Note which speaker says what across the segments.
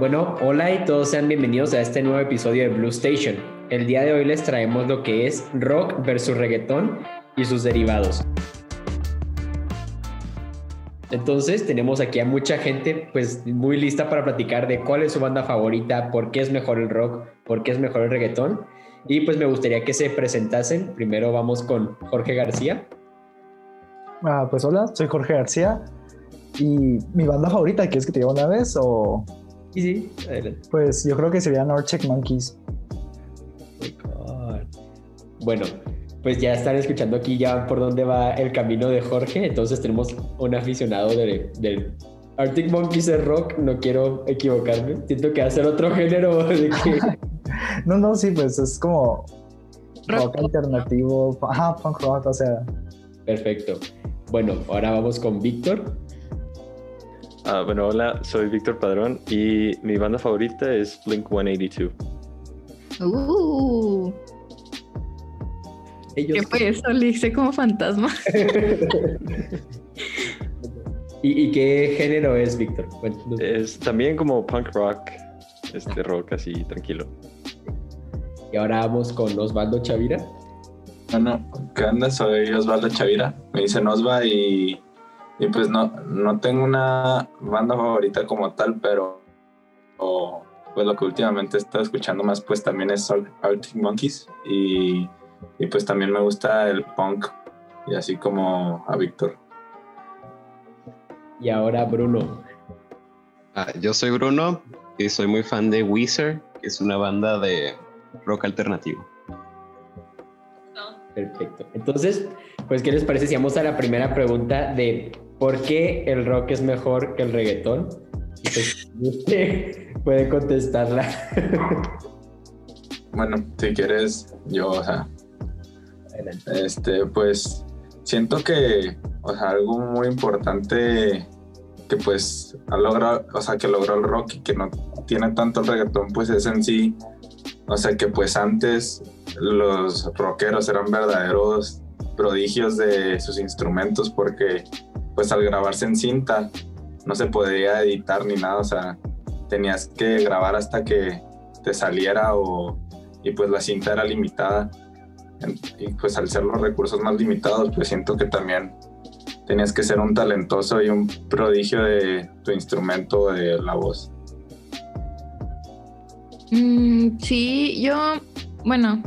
Speaker 1: Bueno, hola y todos sean bienvenidos a este nuevo episodio de Blue Station. El día de hoy les traemos lo que es rock versus reggaetón y sus derivados. Entonces tenemos aquí a mucha gente pues muy lista para platicar de cuál es su banda favorita, por qué es mejor el rock, por qué es mejor el reggaetón. Y pues me gustaría que se presentasen. Primero vamos con Jorge García.
Speaker 2: Ah, pues hola, soy Jorge García. Y mi banda favorita, ¿quieres que te diga una vez? O...
Speaker 1: Sí, sí,
Speaker 2: Pues yo creo que serían Arctic Monkeys.
Speaker 1: Oh bueno, pues ya están escuchando aquí ya por dónde va el camino de Jorge. Entonces tenemos un aficionado del de Arctic Monkeys de rock. No quiero equivocarme. Siento que va a ser otro género de
Speaker 2: no, no, sí, pues es como rock, alternativo. Ajá, punk rock, o sea.
Speaker 1: Perfecto. Bueno, ahora vamos con Víctor.
Speaker 3: Ah, bueno, hola, soy Víctor Padrón y mi banda favorita es Blink 182.
Speaker 4: Uh. ¿Qué fue eso? Le hice como fantasma.
Speaker 1: ¿Y, qué género es, Víctor?
Speaker 3: es también como punk rock, este rock así tranquilo.
Speaker 1: Y ahora vamos con Osvaldo Chavira.
Speaker 5: Bueno, ¿qué onda? Soy Osvaldo Chavira. Me dicen Osva y, y pues no, no tengo una banda favorita como tal, pero pues lo que últimamente he estado escuchando más pues también es Arctic Monkeys y y pues también me gusta el punk, y así como a Víctor.
Speaker 1: Y ahora Bruno.
Speaker 6: Ah, yo soy Bruno y soy muy fan de Weezer, que es una banda de rock alternativo.
Speaker 1: Perfecto. Entonces, pues, ¿qué les parece si vamos a la primera pregunta de por qué el rock es mejor que el reggaetón? Y pues, usted puede contestarla.
Speaker 5: bueno, si quieres, yo, o sea, este, pues siento que, o sea, algo muy importante que pues ha logrado, o sea, que logró el rock y que no tiene tanto el reggaetón, pues es en sí, o sea, que pues antes los rockeros eran verdaderos prodigios de sus instrumentos porque pues al grabarse en cinta no se podía editar ni nada, o sea, tenías que grabar hasta que te saliera o y pues la cinta era limitada y pues al ser los recursos más limitados, pues siento que también tenías que ser un talentoso y un prodigio de tu instrumento de la voz.
Speaker 4: Mm, sí, yo, bueno,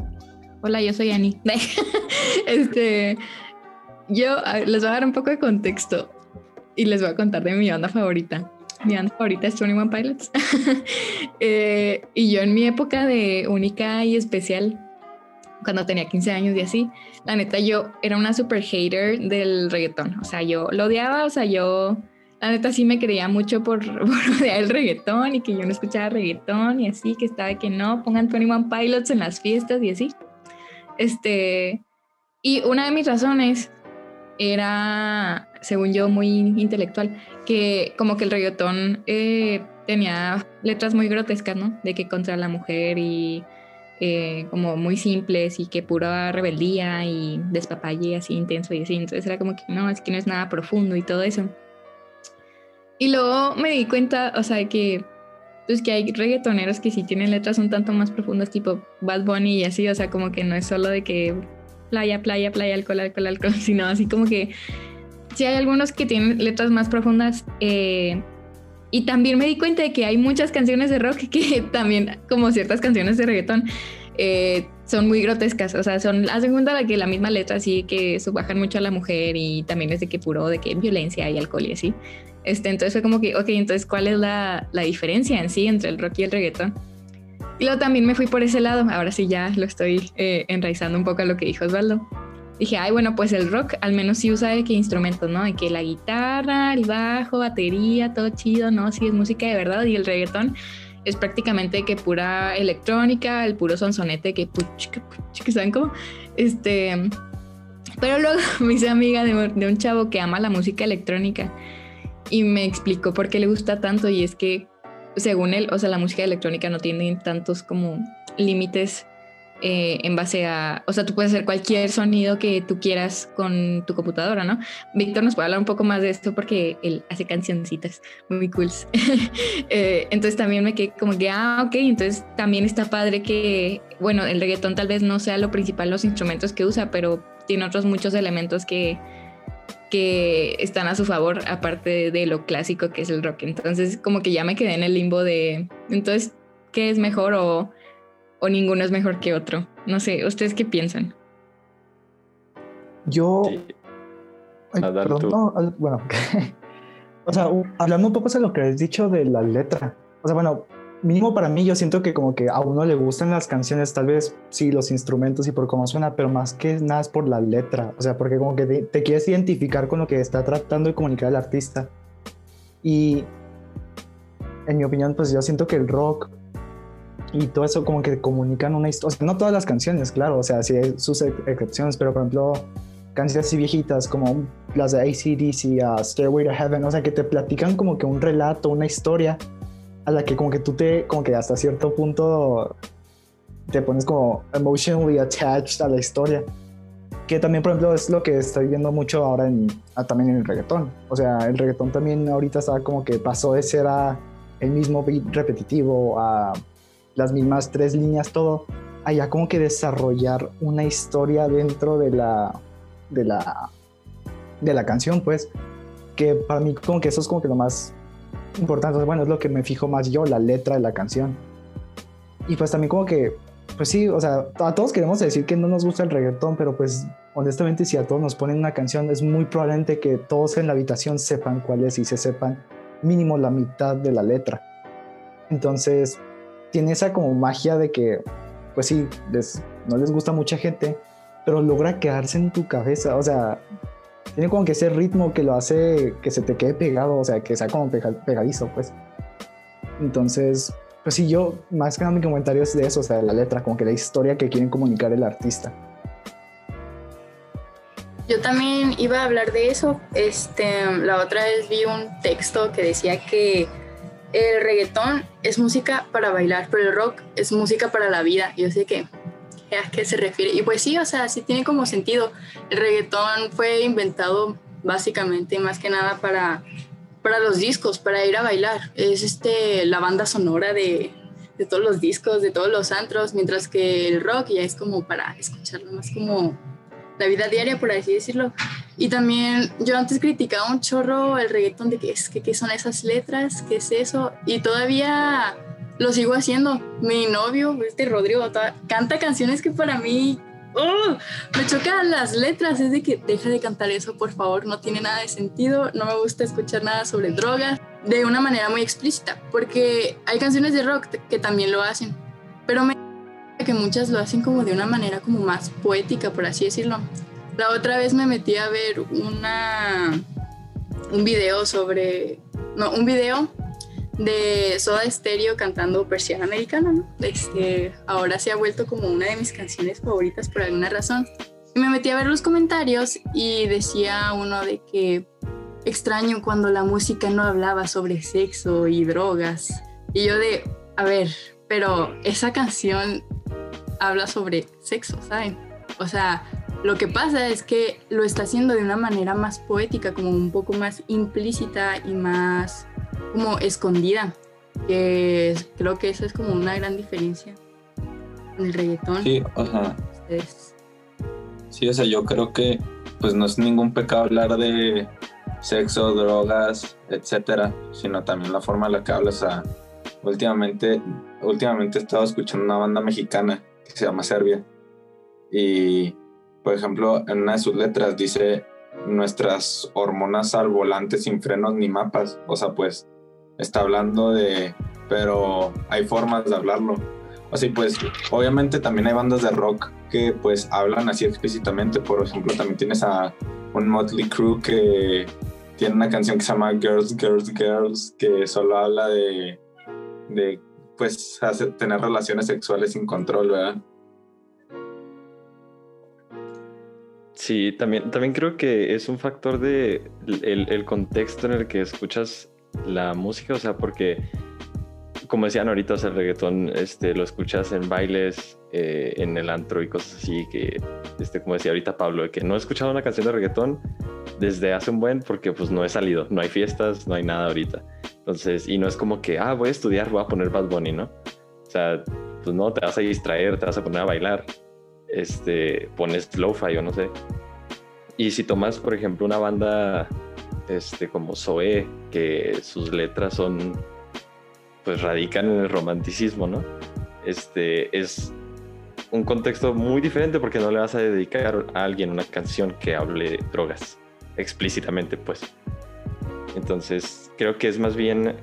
Speaker 4: hola, yo soy Annie. este, yo les voy a dar un poco de contexto y les voy a contar de mi banda favorita. Mi banda favorita es 21 Pilots. Eh, y yo en mi época de única y especial, cuando tenía 15 años y así, la neta yo era una super hater del reggaetón, o sea, yo lo odiaba, o sea, yo la neta sí me creía mucho por, odiar el reggaetón y que yo no escuchaba reggaetón y así, que estaba que no, pongan 21 Pilots en las fiestas y así. Este, y una de mis razones era, según yo, muy intelectual, que como que el reggaetón eh, tenía letras muy grotescas, ¿no? De que contra la mujer y eh, como muy simples y que pura rebeldía y despapalle así intenso y así. Entonces era como que no, es que no es nada profundo y todo eso. Y luego me di cuenta, o sea, que pues que hay reggaetoneros que sí tienen letras un tanto más profundas, tipo Bad Bunny y así, o sea, como que no es solo de que playa, playa, playa, alcohol, alcohol, alcohol, sino así como que sí hay algunos que tienen letras más profundas. Eh, y también me di cuenta de que hay muchas canciones de rock que también, como ciertas canciones de reggaetón, eh, son muy grotescas. O sea, son la segunda la que la misma letra así que subajan mucho a la mujer y también es de que puro de que violencia y alcohol y así. Este, entonces fue como que, ok, entonces, ¿cuál es la, la diferencia en sí entre el rock y el reggaetón? Y luego también me fui por ese lado. Ahora sí ya lo estoy eh, enraizando un poco a lo que dijo Osvaldo dije, ay, bueno, pues el rock al menos sí usa de qué instrumentos, ¿no? De que la guitarra, el bajo, batería, todo chido, ¿no? Sí es música de verdad y el reggaetón es prácticamente que pura electrónica, el puro sonsonete que, que ¿saben cómo? Este, pero luego me hice amiga de, de un chavo que ama la música electrónica y me explicó por qué le gusta tanto y es que según él, o sea, la música electrónica no tiene tantos como límites eh, en base a, o sea, tú puedes hacer cualquier sonido que tú quieras con tu computadora, ¿no? Víctor nos puede hablar un poco más de esto porque él hace cancioncitas muy cool. Eh, entonces también me quedé como que, ah, ok, entonces también está padre que, bueno, el reggaetón tal vez no sea lo principal los instrumentos que usa, pero tiene otros muchos elementos que, que están a su favor, aparte de lo clásico que es el rock. Entonces como que ya me quedé en el limbo de, entonces, ¿qué es mejor o o ninguno es mejor que otro. No sé, ¿ustedes qué piensan?
Speaker 2: Yo... bueno, o sea, hablando un poco de lo que has dicho de la letra. O sea, bueno, mínimo para mí yo siento que como que a uno le gustan las canciones, tal vez sí, los instrumentos y por cómo suena, pero más que nada es por la letra. O sea, porque como que te quieres identificar con lo que está tratando de comunicar el artista. Y en mi opinión, pues yo siento que el rock y todo eso como que comunican una historia, o sea, no todas las canciones, claro, o sea, sí hay sus excepciones, pero por ejemplo, canciones así viejitas como las de ACDC, uh, Stairway to Heaven, o sea, que te platican como que un relato, una historia a la que como que tú te, como que hasta cierto punto te pones como emotionally attached a la historia. Que también, por ejemplo, es lo que estoy viendo mucho ahora en, ah, también en el reggaetón. O sea, el reggaetón también ahorita está como que pasó de ser a el mismo beat repetitivo a las mismas tres líneas, todo, allá como que desarrollar una historia dentro de la, de la, de la canción, pues, que para mí como que eso es como que lo más importante, bueno, es lo que me fijo más yo, la letra de la canción. Y pues también como que, pues sí, o sea, a todos queremos decir que no nos gusta el reggaetón, pero pues honestamente si a todos nos ponen una canción es muy probablemente que todos en la habitación sepan cuál es y se sepan mínimo la mitad de la letra. Entonces, tiene esa como magia de que, pues sí, no les gusta mucha gente, pero logra quedarse en tu cabeza, o sea, tiene como que ese ritmo que lo hace que se te quede pegado, o sea, que sea como pegadizo, pues. Entonces, pues sí, yo más que nada mi comentario es de eso, o sea, de la letra, como que la historia que quieren comunicar el artista.
Speaker 7: Yo también iba a hablar de eso. Este, la otra vez vi un texto que decía que el reggaetón es música para bailar, pero el rock es música para la vida. Yo sé que a qué se refiere. Y pues sí, o sea, sí tiene como sentido. El reggaetón fue inventado básicamente más que nada para, para los discos, para ir a bailar. Es este, la banda sonora de, de todos los discos, de todos los antros, mientras que el rock ya es como para escucharlo más como la vida diaria, por así decirlo. Y también yo antes criticaba un chorro el reggaetón de que es que qué son esas letras, qué es eso, y todavía lo sigo haciendo. Mi novio, este Rodrigo, canta canciones que para mí ¡oh! me chocan las letras, es de que deja de cantar eso, por favor, no tiene nada de sentido, no me gusta escuchar nada sobre drogas de una manera muy explícita, porque hay canciones de rock que también lo hacen, pero me que muchas lo hacen como de una manera como más poética, por así decirlo. La otra vez me metí a ver una un video sobre no, un video de Soda Stereo cantando Persiana Americana, ¿no? Este, ahora se ha vuelto como una de mis canciones favoritas por alguna razón. Y me metí a ver los comentarios y decía uno de que extraño cuando la música no hablaba sobre sexo y drogas. Y yo de, a ver, pero esa canción habla sobre sexo, ¿saben? O sea, lo que pasa es que lo está haciendo de una manera más poética, como un poco más implícita y más como escondida. Que creo que esa es como una gran diferencia en el reggaetón.
Speaker 5: Sí, o sea. Sí, o sea, yo creo que pues no es ningún pecado hablar de sexo, drogas, etcétera, sino también la forma en la que hablas. O sea, últimamente, últimamente he estado escuchando una banda mexicana que se llama Serbia. Y, por ejemplo, en una de sus letras dice nuestras hormonas al volante sin frenos ni mapas. O sea, pues está hablando de, pero hay formas de hablarlo. Así pues, obviamente también hay bandas de rock que pues hablan así explícitamente. Por ejemplo, también tienes a un Motley Crue que tiene una canción que se llama Girls, Girls, Girls, que solo habla de, de pues tener relaciones sexuales sin control, ¿verdad?
Speaker 3: Sí, también, también creo que es un factor de el, contexto en el que escuchas la música, o sea, porque como decían ahorita, o sea, el reggaetón este, lo escuchas en bailes, eh, en el antro y cosas así, que, este, como decía ahorita Pablo, que no he escuchado una canción de reggaetón desde hace un buen porque pues no he salido, no hay fiestas, no hay nada ahorita. Entonces, y no es como que, ah, voy a estudiar, voy a poner Bad Bunny, ¿no? O sea, pues no, te vas a distraer, te vas a poner a bailar, este, pones lo-fi o no sé. Y si tomas, por ejemplo, una banda este, como Zoe, que sus letras son, pues radican en el romanticismo, ¿no? Este, es un contexto muy diferente porque no le vas a dedicar a alguien una canción que hable drogas explícitamente, pues. Entonces, creo que es más bien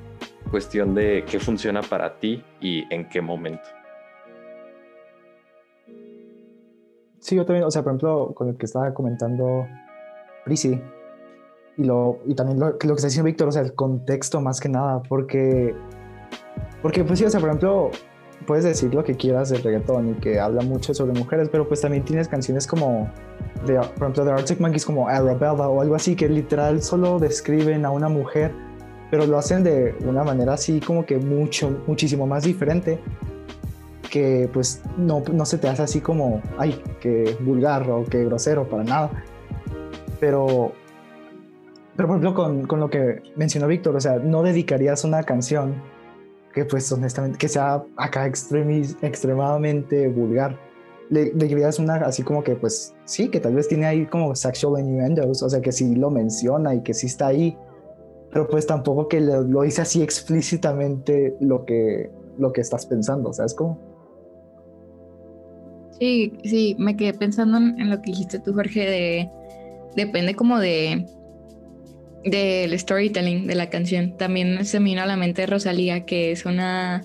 Speaker 3: cuestión de qué funciona para ti y en qué momento.
Speaker 2: Sí, yo también, o sea, por ejemplo, con el que estaba comentando Prisi, y, lo, y también lo, lo que está diciendo Víctor, o sea, el contexto más que nada, porque, porque pues sí, o sea, por ejemplo, puedes decir lo que quieras del reggaetón y que habla mucho sobre mujeres, pero pues también tienes canciones como, de, por ejemplo, de Arctic Monkeys como Arabella o algo así, que literal solo describen a una mujer, pero lo hacen de una manera así como que mucho, muchísimo más diferente que pues no, no se te hace así como, ay, que vulgar o que grosero, para nada. Pero, pero por ejemplo, con, con lo que mencionó Víctor, o sea, no dedicarías una canción que pues honestamente, que sea acá extremis, extremadamente vulgar. Le, le una así como que pues sí, que tal vez tiene ahí como sexual innuendos, o sea que sí lo menciona y que sí está ahí, pero pues tampoco que lo, lo dice así explícitamente lo que, lo que estás pensando, ¿sabes cómo?
Speaker 4: Sí, sí, me quedé pensando en, lo que dijiste tú, Jorge, de depende como de del storytelling de la canción. También se me vino a la mente Rosalía, que es una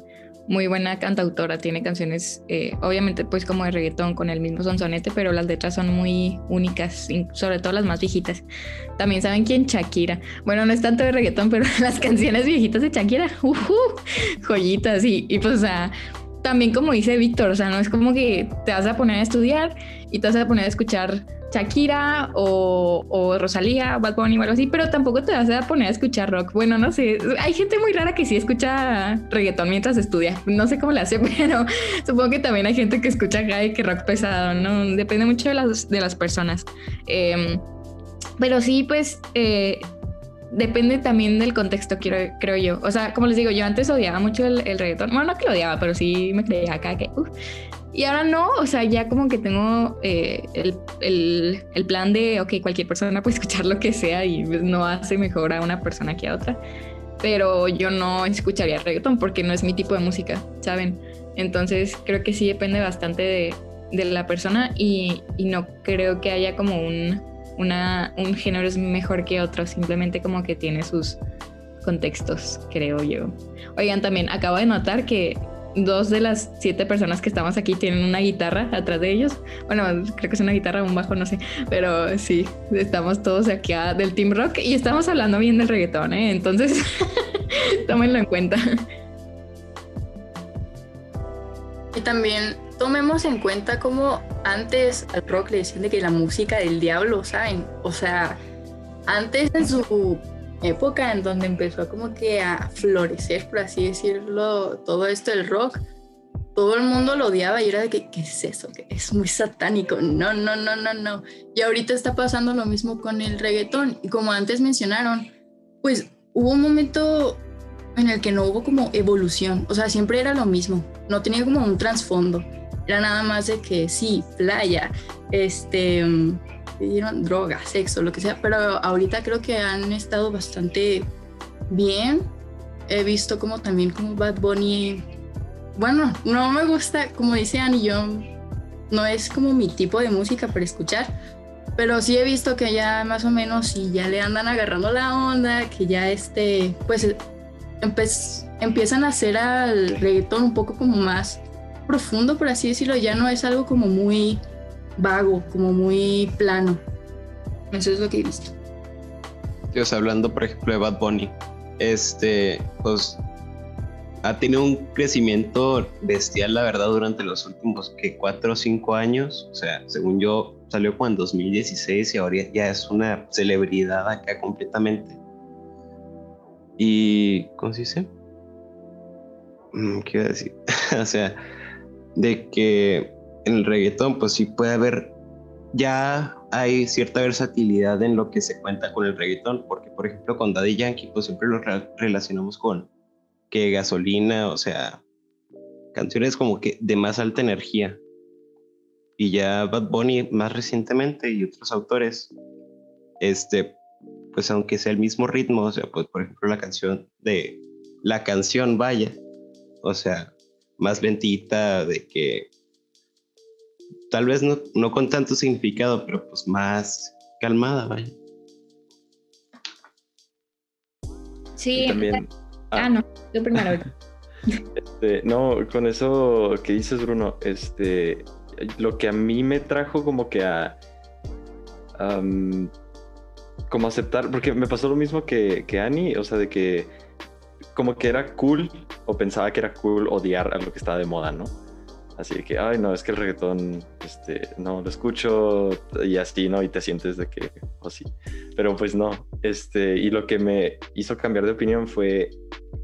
Speaker 4: muy buena cantautora, tiene canciones, eh, obviamente pues como de reggaetón con el mismo sonsonete, pero las letras son muy únicas, sobre todo las más viejitas. También saben quién Shakira. Bueno, no es tanto de reggaetón, pero las canciones viejitas de Shakira, uh, joyitas y, y pues o sea, también como dice Víctor, o sea, no es como que te vas a poner a estudiar y te vas a poner a escuchar Shakira o, o Rosalía, Bad Bunny o algo así, pero tampoco te vas a poner a escuchar rock. Bueno, no sé, hay gente muy rara que sí escucha reggaetón mientras estudia. No sé cómo le hace, pero supongo que también hay gente que escucha que rock pesado, ¿no? Depende mucho de las, de las personas. Em, pero sí, pues eh, depende también del contexto, creo yo. O sea, como les digo, yo antes odiaba mucho el, reggaetón. Bueno, no que lo odiaba, pero sí me creía acá que... Y ahora no, o sea, ya como que tengo eh, el, el, el, plan de, ok, cualquier persona puede escuchar lo que sea y pues, no hace mejor a una persona que a otra. Pero yo no escucharía reggaetón porque no es mi tipo de música, ¿saben? Entonces creo que sí depende bastante de, de la persona y, y no creo que haya como un una, un género es mejor que otro, simplemente como que tiene sus contextos, creo yo. Oigan, también acabo de notar que dos de las siete personas que estamos aquí tienen una guitarra atrás de ellos. Bueno, creo que es una guitarra un bajo, no sé. Pero sí, estamos todos aquí del Team Rock y estamos hablando bien del reggaetón, ¿eh? Entonces, tómenlo en cuenta.
Speaker 7: Y también tomemos en cuenta como antes al rock le decían de que la música del diablo, ¿saben? O sea, antes en su época en donde empezó como que a florecer, por así decirlo, todo esto del rock, todo el mundo lo odiaba y era de que, ¿qué es eso? Que es muy satánico. No, no, no, no, no. Y ahorita está pasando lo mismo con el reggaetón. Y como antes mencionaron, pues hubo un momento en el que no hubo como evolución. O sea, siempre era lo mismo. No tenía como un trasfondo. Era nada más de que sí, playa, este, pidieron droga, sexo, lo que sea, pero ahorita creo que han estado bastante bien. He visto como también como Bad Bunny, bueno, no me gusta, como dice Annie, yo no es como mi tipo de música para escuchar, pero sí he visto que ya más o menos sí ya le andan agarrando la onda, que ya este, pues empiezan a hacer al reggaetón un poco como más profundo, por así decirlo, ya no es algo como muy vago, como muy plano. Eso es lo que he visto.
Speaker 6: Dios, hablando por ejemplo de Bad Bunny, este, pues ha tenido un crecimiento bestial, la verdad, durante los últimos que cuatro o cinco años. O sea, según yo, salió como en 2016 y ahora ya es una celebridad acá completamente. Y, ¿cómo se dice? mm, ¿qué iba a decir? o sea, de que en el reggaetón, pues sí puede haber, ya hay cierta versatilidad en lo que se cuenta con el reggaetón, porque por ejemplo con Daddy Yankee, pues siempre lo relacionamos con que gasolina, o sea, canciones como que de más alta energía. Y ya Bad Bunny más recientemente y otros autores, este, pues aunque sea el mismo ritmo, o sea, pues por ejemplo la canción de, la canción vaya, o sea, más lentita, de que tal vez no, no con tanto significado, pero pues más calmada, vaya.
Speaker 4: Sí,
Speaker 3: también.
Speaker 4: Ah, no, yo primero.
Speaker 3: Este, no, con eso que dices, Bruno, este, lo que a mí me trajo como que a, como aceptar, porque me pasó lo mismo que, que Annie, o sea, de que como que era cool o pensaba que era cool odiar a lo que estaba de moda, ¿no? Así que, ay, no, es que el reggaetón, este, no, lo escucho y así, ¿no? Y te sientes de que, o sí. Pero pues no, este, y lo que me hizo cambiar de opinión fue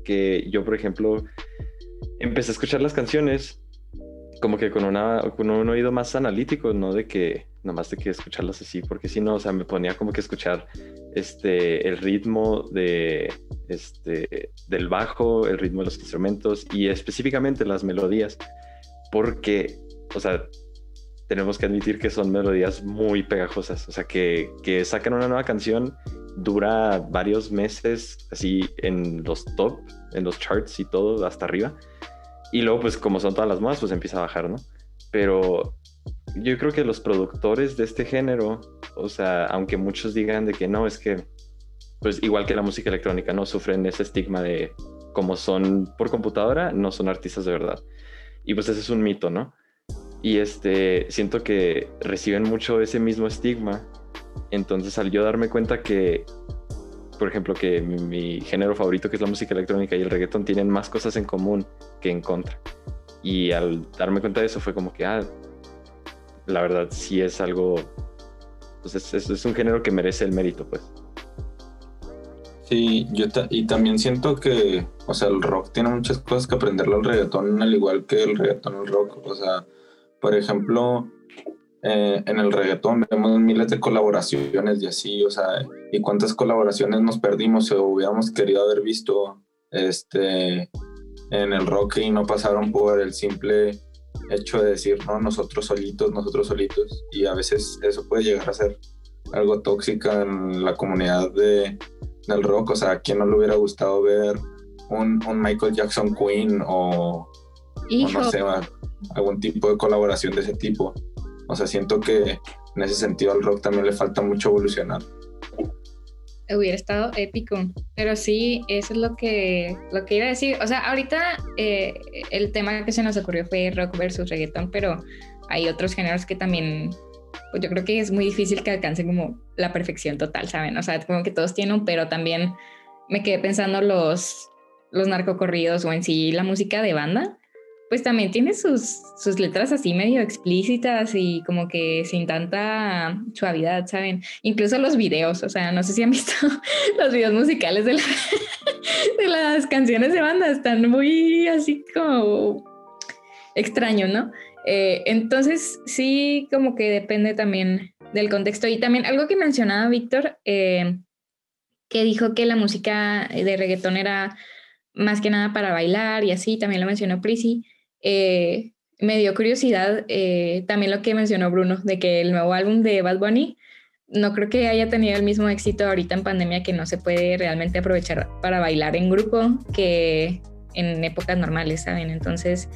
Speaker 3: que yo, por ejemplo, empecé a escuchar las canciones como que con, una, con un oído más analítico, no de que, nomás de que escucharlas así, porque si no, o sea, me ponía como que escuchar este, el ritmo de, este, del bajo, el ritmo de los instrumentos y específicamente las melodías porque, o sea, tenemos que admitir que son melodías muy pegajosas, o sea, que, que sacan una nueva canción, dura varios meses así en los top, en los charts y todo, hasta arriba, y luego pues como son todas las más, pues empieza a bajar, ¿no? Pero yo creo que los productores de este género, o sea, aunque muchos digan de que no, es que, pues igual que la música electrónica, no sufren ese estigma de como son por computadora, no son artistas de verdad. Y pues ese es un mito, ¿no? Y este, siento que reciben mucho ese mismo estigma. Entonces al yo darme cuenta que, por ejemplo, que mi, mi género favorito, que es la música electrónica y el reggaetón, tienen más cosas en común que en contra. Y al darme cuenta de eso fue como que, ah, la verdad sí es algo, pues es, un género que merece el mérito, pues.
Speaker 5: Sí, yo y también siento que, o sea, el rock tiene muchas cosas que aprenderle al reggaetón, al igual que el reggaetón al rock. O sea, por ejemplo, eh, en el reggaetón vemos miles de colaboraciones y así, o sea, y cuántas colaboraciones nos perdimos o hubiéramos querido haber visto este, en el rock y no pasaron por el simple hecho de decir, no, nosotros solitos, nosotros solitos. Y a veces eso puede llegar a ser algo tóxica en la comunidad de, del rock. O sea, ¿a quién no le hubiera gustado ver un, un Michael Jackson Queen o, o no sé, algún tipo de colaboración de ese tipo? O sea, siento que en ese sentido al rock también le falta mucho evolucionar.
Speaker 4: Hubiera estado épico. Pero sí, eso es lo que, lo que iba a decir. O sea, ahorita eh, el tema que se nos ocurrió fue rock versus reggaetón, pero hay otros géneros que también, pues yo creo que es muy difícil que alcancen como la perfección total, ¿saben? O sea, como que todos tienen pero también me quedé pensando los, los narcocorridos o en sí la música de banda. Pues también tiene sus, sus letras así medio explícitas y como que sin tanta suavidad, ¿saben? Incluso los videos, o sea, no sé si han visto los videos musicales de, la- de las canciones de banda, están muy así como extraño, ¿no? Eh, entonces, sí, como que depende también del contexto. Y también algo que mencionaba Víctor, eh, que dijo que la música de reggaetón era más que nada para bailar y así, también lo mencionó Prissy. Eh, me dio curiosidad eh, también lo que mencionó Bruno, de que el nuevo álbum de Bad Bunny no creo que haya tenido el mismo éxito ahorita en pandemia que no se puede realmente aprovechar para bailar en grupo que en épocas normales, ¿saben? Entonces,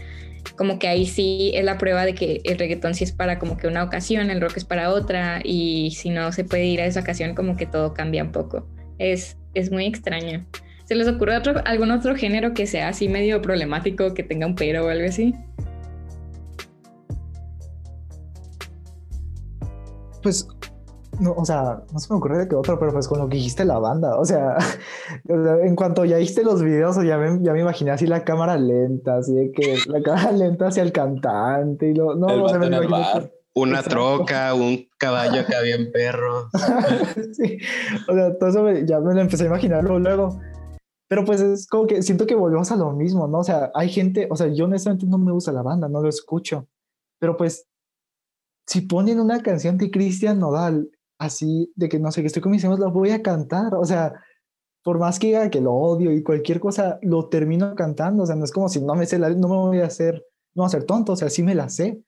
Speaker 4: como que ahí sí es la prueba de que el reggaetón sí es para como que una ocasión, el rock es para otra y si no se puede ir a esa ocasión como que todo cambia un poco. Es, es muy extraño. ¿Se les ocurre otro, algún otro género que sea así medio problemático, que tenga un pero o algo así?
Speaker 2: Pues, no, o sea, no se me ocurre de que otro, pero pues con lo que dijiste la banda, o sea, en cuanto ya viste los videos, ya me, ya me imaginé así la cámara lenta, así de que la cámara lenta hacia el cantante y lo, no,
Speaker 5: El
Speaker 2: o sea,
Speaker 5: vato
Speaker 2: me imaginé.
Speaker 6: Una
Speaker 2: Exacto.
Speaker 6: troca, un caballo acá bien perro.
Speaker 2: sí, o sea, todo eso me- ya me lo empecé a imaginar luego, luego. Pero pues es como que siento que volvemos a lo mismo, ¿no? O sea, hay gente, o sea, yo honestamente no me gusta la banda, no lo escucho. Pero pues, si ponen una canción de Cristian Nodal, así de que no sé, que estoy con la voy a cantar. O sea, por más que diga que lo odio y cualquier cosa, lo termino cantando. O sea, no es como si no me sé la, no me voy a hacer, no voy a ser tonto, o sea, sí me la sé.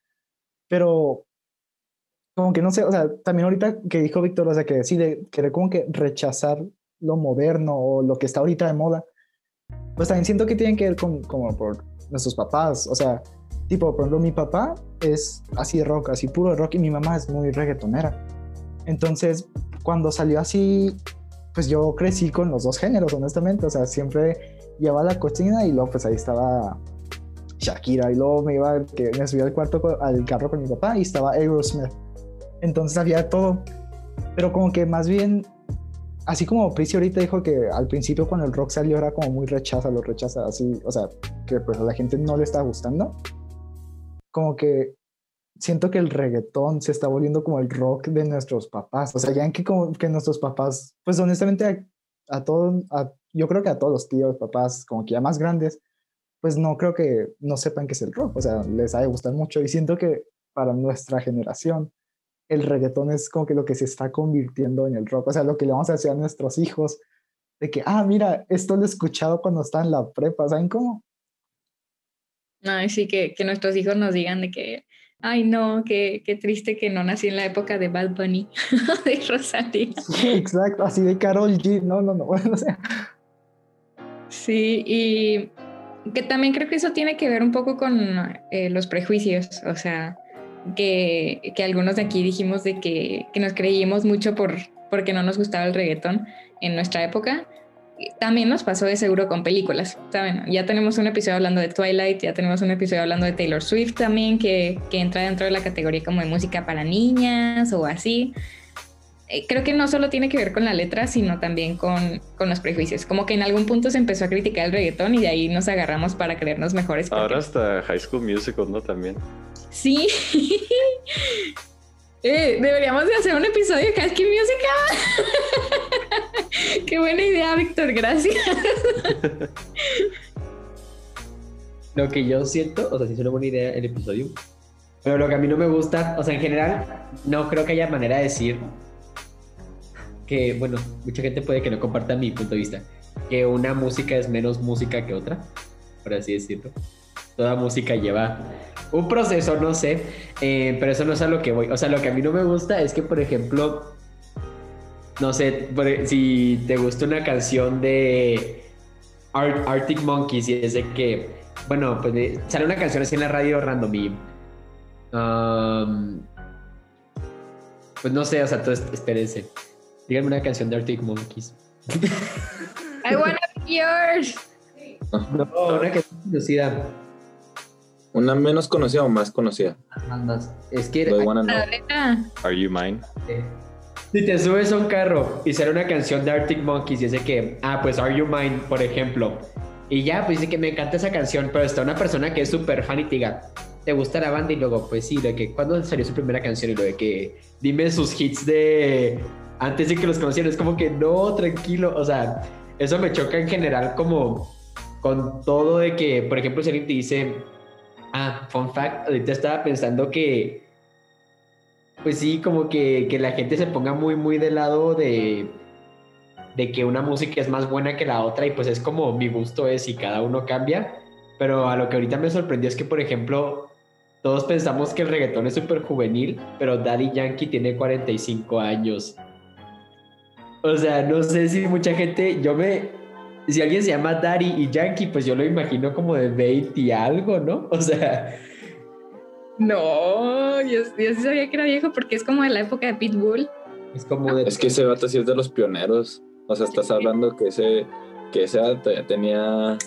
Speaker 2: Pero como que no sé, o sea, también ahorita que dijo Víctor, o sea, que decide querer como que rechazar lo moderno o lo que está ahorita de moda, pues también siento que tienen que ver con como por nuestros papás, o sea, tipo, por ejemplo, mi papá es así rock, así puro rock y mi mamá es muy reggaetonera. Entonces, cuando salió así, pues yo crecí con los dos géneros, honestamente, o sea, siempre llevaba la cocina y luego pues ahí estaba Shakira y luego me iba, que me subía al cuarto al carro con mi papá y estaba Aerosmith. Entonces había todo, pero como que más bien así como Prissy ahorita dijo que al principio cuando el rock salió era como muy rechaza, lo rechaza, así, o sea, que pues a la gente no le está gustando. Como que siento que el reggaetón se está volviendo como el rock de nuestros papás. O sea, ya en que como que nuestros papás, pues honestamente a, todos, yo creo que a todos los tíos, papás, como que ya más grandes, pues no creo que no sepan qué es el rock. O sea, les ha de gustar mucho. Y siento que para nuestra generación, el reggaetón es como que lo que se está convirtiendo en el rock, o sea, lo que le vamos a hacer a nuestros hijos, de que, ah, mira, esto lo he escuchado cuando está en la prepa, ¿saben cómo?
Speaker 4: Ay, sí, que, que nuestros hijos nos digan de que, ay, no, qué, qué triste que no nací en la época de Bad Bunny, de Rosalía.
Speaker 2: Sí, exacto, así de Carol G, no, no, no, bueno, o sea.
Speaker 4: Sí, y que también creo que eso tiene que ver un poco con eh, los prejuicios, o sea, que, que, algunos de aquí dijimos de que, que, nos creímos mucho por, porque no nos gustaba el reggaetón en nuestra época. También nos pasó de seguro con películas, ¿saben? Ya tenemos un episodio hablando de Twilight, ya tenemos un episodio hablando de Taylor Swift también, que, que entra dentro de la categoría como de música para niñas o así. Eh, creo que no solo tiene que ver con la letra, sino también con, con, los prejuicios. Como que en algún punto se empezó a criticar el reggaetón y de ahí nos agarramos para creernos mejores.
Speaker 3: Ahora hasta High School Musical, ¿no? También.
Speaker 4: Sí. eh, deberíamos de hacer un episodio de High School Musical. Qué buena idea, Víctor. Gracias.
Speaker 1: lo que yo siento, o sea, sí es una buena idea el episodio, pero lo que a mí no me gusta, o sea, en general, no creo que haya manera de decir que, bueno, mucha gente puede que no comparta mi punto de vista, que una música es menos música que otra, por así decirlo. Toda música lleva un proceso, no sé, eh, pero eso no es a lo que voy. O sea, lo que a mí no me gusta es que, por ejemplo, no sé, e, si te gusta una canción de Arctic Monkeys y es de que, bueno, pues sale una canción así en la radio random y... Um, pues no sé, o sea, entonces espérense. Díganme una canción de Arctic Monkeys.
Speaker 4: I wanna be yours.
Speaker 1: No, una canción conocida.
Speaker 5: ¿Una menos conocida o más conocida?
Speaker 1: Es que.
Speaker 3: Are You Mine?
Speaker 1: Si te subes a un carro y sale una canción de Arctic Monkeys y dice que, ah, pues Are You Mine, por ejemplo. Y ya, pues dice que me encanta esa canción, pero está una persona que es súper fan y te diga, ¿te gusta la banda? Y luego, pues sí, de que, ¿cuándo salió su primera canción? Y lo de que, dime sus hits de antes de que los conocieran. Es como que no, tranquilo. O sea, eso me choca en general como con todo de que, por ejemplo, si te dice, ah, fun fact, ahorita estaba pensando que, pues sí, como que, que la gente se ponga muy, muy del lado de, de que una música es más buena que la otra y pues es como mi gusto es y cada uno cambia. Pero a lo que ahorita me sorprendió es que, por ejemplo, todos pensamos que el reggaetón es súper juvenil, pero Daddy Yankee tiene 45 años. O sea, no sé si mucha gente, yo me, si alguien se llama Daddy y Yankee, pues yo lo imagino como de 20 y algo, ¿no? O sea...
Speaker 4: No, yo, sí sabía que era viejo porque es como de la época de Pitbull.
Speaker 1: Es como de...
Speaker 5: Es que ese vato sí es de los pioneros. O sea, estás hablando que ese, que ese tenía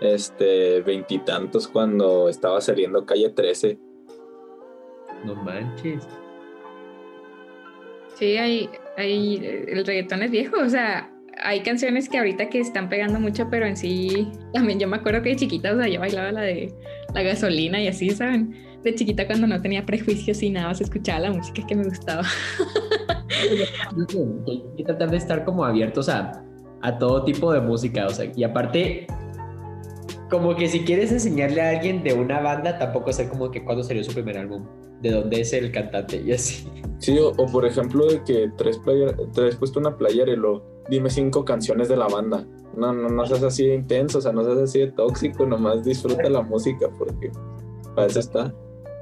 Speaker 5: este veintitantos cuando estaba saliendo calle 13.
Speaker 1: No manches.
Speaker 4: Sí, hay, hay, el reggaetón es viejo, o sea, hay canciones que ahorita que están pegando mucho, pero en sí, también yo me acuerdo que de chiquita, o sea, yo bailaba la de la gasolina y así, ¿saben? De chiquita cuando no tenía prejuicios y nada, se escuchaba la música que me gustaba.
Speaker 1: Hay que tratar de estar como abiertos a, a todo tipo de música, o sea, y aparte, como que si quieres enseñarle a alguien de una banda, tampoco sé como que cuándo salió su primer álbum, de dónde es el cantante y así.
Speaker 5: Sí, o, o por ejemplo de que traes, player, traes puesto una playera y lo dime cinco canciones de la banda. No, no, no seas así de intenso, o sea, no seas así de tóxico, nomás disfruta la música porque para eso está.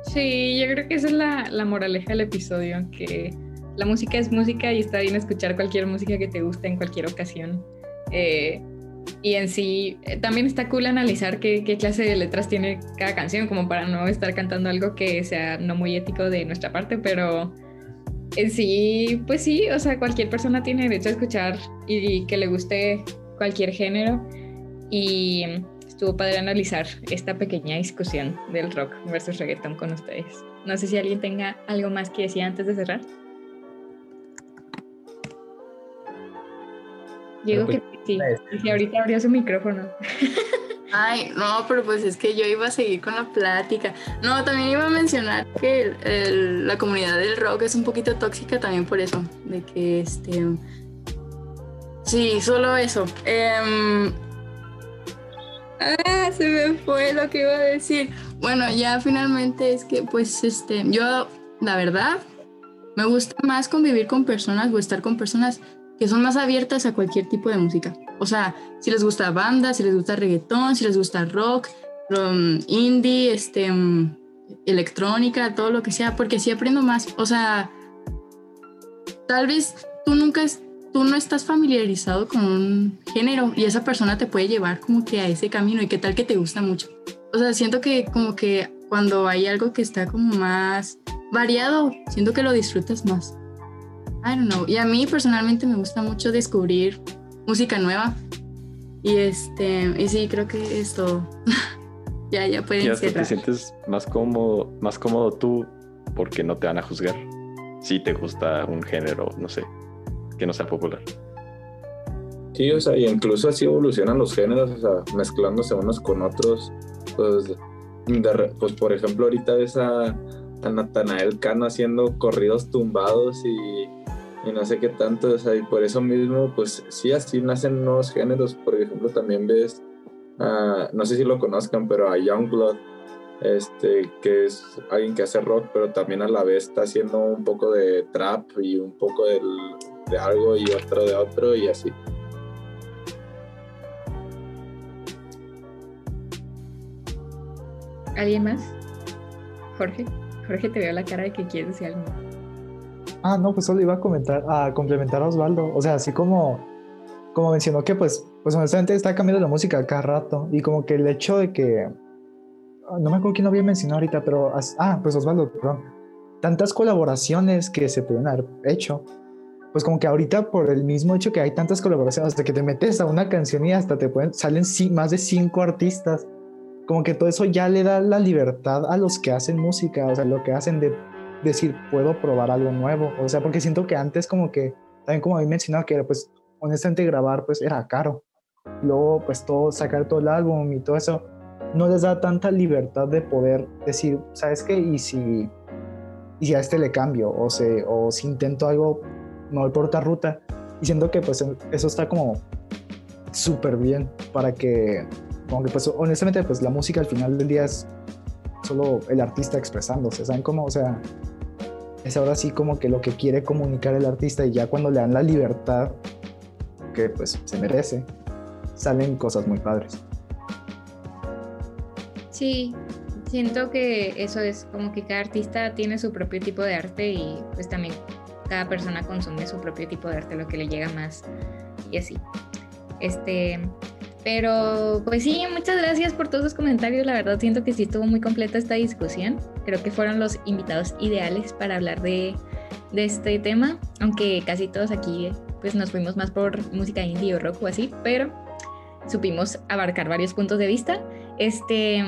Speaker 4: Sí, yo creo que esa es la, la moraleja del episodio, que la música es música y está bien escuchar cualquier música que te guste en cualquier ocasión. Eh, y en sí, eh, también está cool analizar qué, clase de letras tiene cada canción, como para no estar cantando algo que sea no muy ético de nuestra parte, pero en sí, pues sí, o sea, cualquier persona tiene derecho a escuchar y, y que le guste cualquier género. Y estuvo padre analizar esta pequeña discusión del rock versus reggaeton con ustedes. No sé si alguien tenga algo más que decir antes de cerrar. Digo que sí, y ahorita abrió su micrófono.
Speaker 7: Ay, no, pero pues es que yo iba a seguir con la plática. No, también iba a mencionar que el, el, la comunidad del rock es un poquito tóxica también por eso, de que este... Sí, solo eso. Eh, ah, se me fue lo que iba a decir. Bueno, ya finalmente es que pues este, yo la verdad me gusta más convivir con personas o estar con personas que son más abiertas a cualquier tipo de música. O sea, si les gusta banda, si les gusta reggaetón, si les gusta rock, indie, este, um, electrónica, todo lo que sea, porque sí aprendo más. O sea, tal vez tú nunca, tú no estás familiarizado con un género y esa persona te puede llevar como que a ese camino y qué tal que te gusta mucho. O sea, siento que como que cuando hay algo que está como más variado, siento que lo disfrutas más. I don't know. Y a mí personalmente me gusta mucho descubrir música nueva. Y este, y sí, creo que esto ya, ya pueden
Speaker 3: y hasta te sientes más cómodo, más cómodo tú porque no te van a juzgar. Si te gusta un género, no sé, que no sea popular.
Speaker 5: Sí, o sea, y incluso así evolucionan los géneros, o sea, mezclándose unos con otros. Pues, de, pues por ejemplo, ahorita ves a, a Natanael Cano haciendo corridos tumbados y y no sé qué tanto, o sea, y por eso mismo, pues sí, así nacen nuevos géneros. Por ejemplo, también ves, uh, no sé si lo conozcan, pero a Youngblood, este, que es alguien que hace rock, pero también a la vez está haciendo un poco de trap y un poco de algo y otro de otro y así.
Speaker 4: ¿Alguien más? Jorge. Jorge, te veo la cara de que quieres decir algo.
Speaker 2: Ah, no, pues solo iba a comentar, a complementar a Osvaldo. O sea, así como, como mencionó que pues, pues honestamente está cambiando la música cada rato. Y como que el hecho de que, no me acuerdo quién lo había mencionado ahorita, pero, ah, pues Osvaldo, perdón. Tantas colaboraciones que se pueden haber hecho. Pues como que ahorita por el mismo hecho que hay tantas colaboraciones, hasta que te metes a una canción y hasta te pueden, salen más de cinco artistas. Como que todo eso ya le da la libertad a los que hacen música, o sea, lo que hacen de decir, puedo probar algo nuevo. O sea, porque siento que antes como que, también como había mencionado, que pues honestamente grabar pues era caro. Luego pues todo, sacar todo el álbum y todo eso, no les da tanta libertad de poder decir, ¿sabes qué? Y si, y si a este le cambio, o, se, o si intento algo, no voy por otra ruta. Y siento que pues eso está como súper bien para que, como que pues honestamente pues la música al final del día es solo el artista expresándose, ¿saben cómo? O sea, es ahora sí como que lo que quiere comunicar el artista y ya cuando le dan la libertad que pues se merece, salen cosas muy padres.
Speaker 4: Sí, siento que eso es como que cada artista tiene su propio tipo de arte y pues también cada persona consume su propio tipo de arte, lo que le llega más y así. Este, pero pues sí, muchas gracias por todos los comentarios. La verdad siento que sí estuvo muy completa esta discusión. Creo que fueron los invitados ideales para hablar de, este tema, aunque casi todos aquí pues nos fuimos más por música indie o rock o así, pero supimos abarcar varios puntos de vista. Este,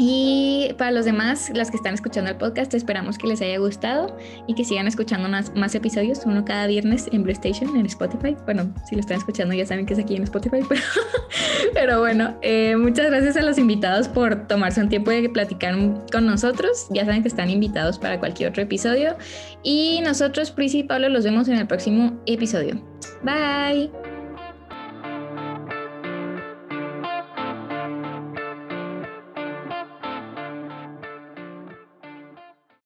Speaker 4: y para los demás, las que están escuchando el podcast, esperamos que les haya gustado y que sigan escuchando más, más episodios, uno cada viernes en Blue Station, en Spotify. Bueno, si lo están escuchando ya saben que es aquí en Spotify, pero, bueno, eh, muchas gracias a los invitados por tomarse un tiempo de platicar con nosotros. Ya saben que están invitados para cualquier otro episodio. Y nosotros, Pris y Pablo, los vemos en el próximo episodio. Bye.